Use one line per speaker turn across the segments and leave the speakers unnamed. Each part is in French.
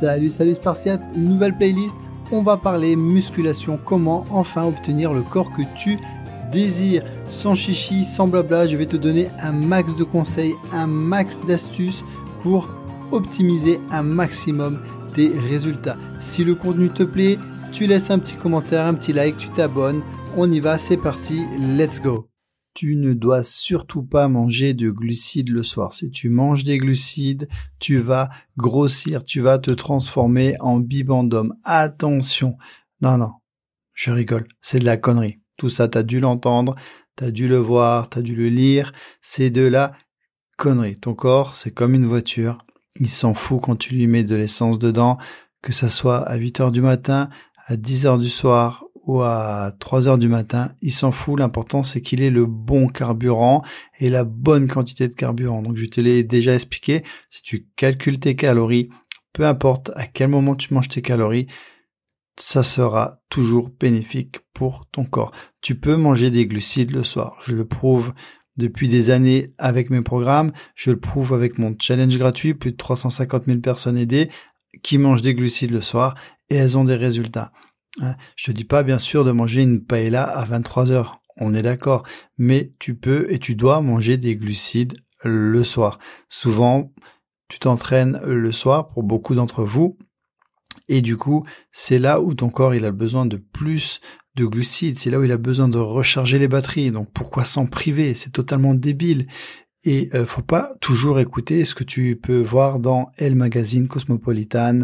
Salut, salut Spartiate, nouvelle playlist. On va parler musculation, comment enfin obtenir le corps que tu désires. Sans chichi, sans blabla, je vais te donner un max de conseils, un max d'astuces pour optimiser un maximum tes résultats. Si le contenu te plaît, tu laisses un petit commentaire, un petit like, tu t'abonnes. On y va, c'est parti, let's go tu ne dois surtout pas manger de glucides le soir. Si tu manges des glucides, tu vas grossir, tu vas te transformer en bibendum. Attention. Non, non. Je rigole. C'est de la connerie. Tout ça, t'as dû l'entendre, t'as dû le voir, t'as dû le lire. C'est de la connerie. Ton corps, c'est comme une voiture. Il s'en fout quand tu lui mets de l'essence dedans, que ça soit à 8 heures du matin, à 10 heures du soir ou à 3 heures du matin, il s'en fout. L'important, c'est qu'il ait le bon carburant et la bonne quantité de carburant. Donc, je te l'ai déjà expliqué. Si tu calcules tes calories, peu importe à quel moment tu manges tes calories, ça sera toujours bénéfique pour ton corps. Tu peux manger des glucides le soir. Je le prouve depuis des années avec mes programmes. Je le prouve avec mon challenge gratuit. Plus de 350 000 personnes aidées qui mangent des glucides le soir et elles ont des résultats. Hein, je te dis pas bien sûr de manger une paella à 23 heures, on est d'accord, mais tu peux et tu dois manger des glucides le soir. Souvent, tu t'entraînes le soir pour beaucoup d'entre vous, et du coup, c'est là où ton corps a besoin de plus de glucides, c'est là où il a besoin de recharger les batteries. Donc pourquoi s'en priver? C'est totalement débile. Et euh, faut pas toujours écouter ce que tu peux voir dans El Magazine Cosmopolitan,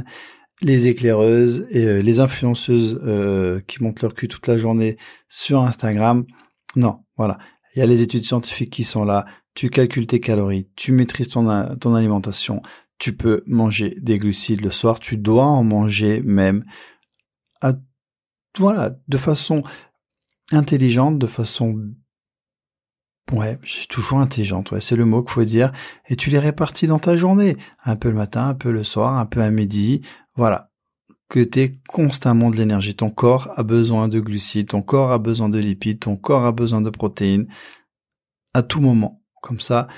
les éclaireuses et euh, les influenceuses euh, qui montent leur cul toute la journée sur Instagram. Non, voilà. Il y a les études scientifiques qui sont là. Tu calcules tes calories, tu maîtrises ton, ton alimentation, tu peux manger des glucides le soir, tu dois en manger même à, voilà, de façon intelligente, de façon Ouais, j'ai toujours intelligente, ouais, c'est le mot qu'il faut dire. Et tu les répartis dans ta journée. Un peu le matin, un peu le soir, un peu à midi. Voilà. Que tu aies constamment de l'énergie. Ton corps a besoin de glucides, ton corps a besoin de lipides, ton corps a besoin de protéines. À tout moment. Comme ça.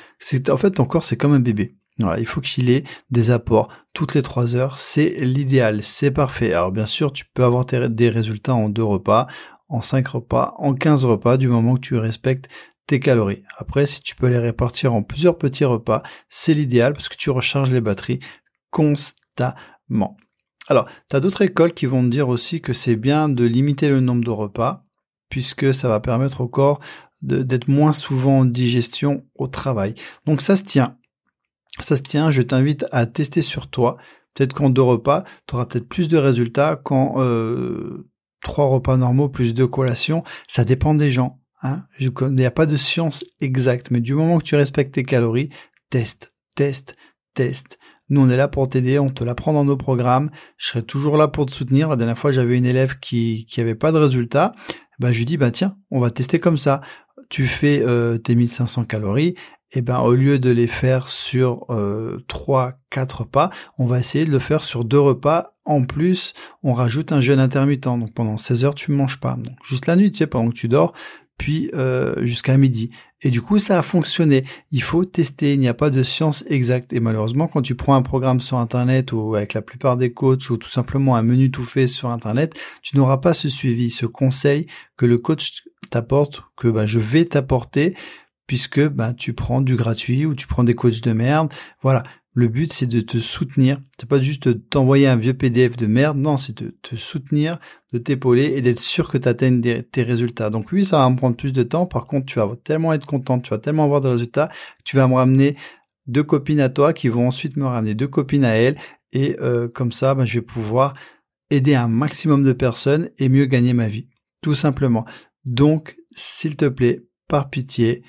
En fait, ton corps, c'est comme un bébé. Voilà, il faut qu'il ait des apports toutes les trois heures. C'est l'idéal, c'est parfait. Alors bien sûr, tu peux avoir des résultats en deux repas, en cinq repas, en quinze repas, du moment que tu respectes tes calories. Après, si tu peux les répartir en plusieurs petits repas, c'est l'idéal parce que tu recharges les batteries constamment. Alors, tu as d'autres écoles qui vont te dire aussi que c'est bien de limiter le nombre de repas puisque ça va permettre au corps d'être moins souvent en digestion au travail. Donc ça se tient. Ça se tient, je t'invite à tester sur toi. Peut-être qu'en deux repas, tu auras peut-être plus de résultats qu'en euh, trois repas normaux plus deux collations. Ça dépend des gens. Hein il n'y a pas de science exacte, mais du moment que tu respectes tes calories, teste, teste, teste. Nous, on est là pour t'aider, on te l'apprend dans nos programmes. Je serai toujours là pour te soutenir. La dernière fois, j'avais une élève qui qui avait pas de résultat. Ben, je lui dis, bah tiens, on va tester comme ça. Tu fais euh, tes 1500 calories, et ben au lieu de les faire sur euh, 3 4 repas, on va essayer de le faire sur deux repas. En plus, on rajoute un jeûne intermittent. Donc pendant 16 heures, tu ne manges pas. Donc juste la nuit, tu sais, pendant que tu dors, puis euh, jusqu'à midi. Et du coup, ça a fonctionné. Il faut tester, il n'y a pas de science exacte. Et malheureusement, quand tu prends un programme sur Internet ou avec la plupart des coachs ou tout simplement un menu tout fait sur Internet, tu n'auras pas ce suivi, ce conseil que le coach t'apporte, que bah, je vais t'apporter, puisque bah, tu prends du gratuit ou tu prends des coachs de merde. Voilà, le but, c'est de te soutenir. C'est pas juste t'envoyer un vieux PDF de merde. Non, c'est de te soutenir, de t'épauler et d'être sûr que tu atteignes tes résultats. Donc oui, ça va me prendre plus de temps. Par contre, tu vas tellement être content, tu vas tellement avoir de résultats, tu vas me ramener deux copines à toi qui vont ensuite me ramener deux copines à elles. Et euh, comme ça, ben, je vais pouvoir aider un maximum de personnes et mieux gagner ma vie. Tout simplement. Donc, s'il te plaît, par pitié,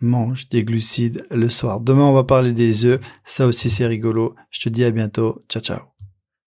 mange des glucides le soir. Demain, on va parler des œufs. Ça aussi, c'est rigolo. Je te dis à bientôt. Ciao, ciao.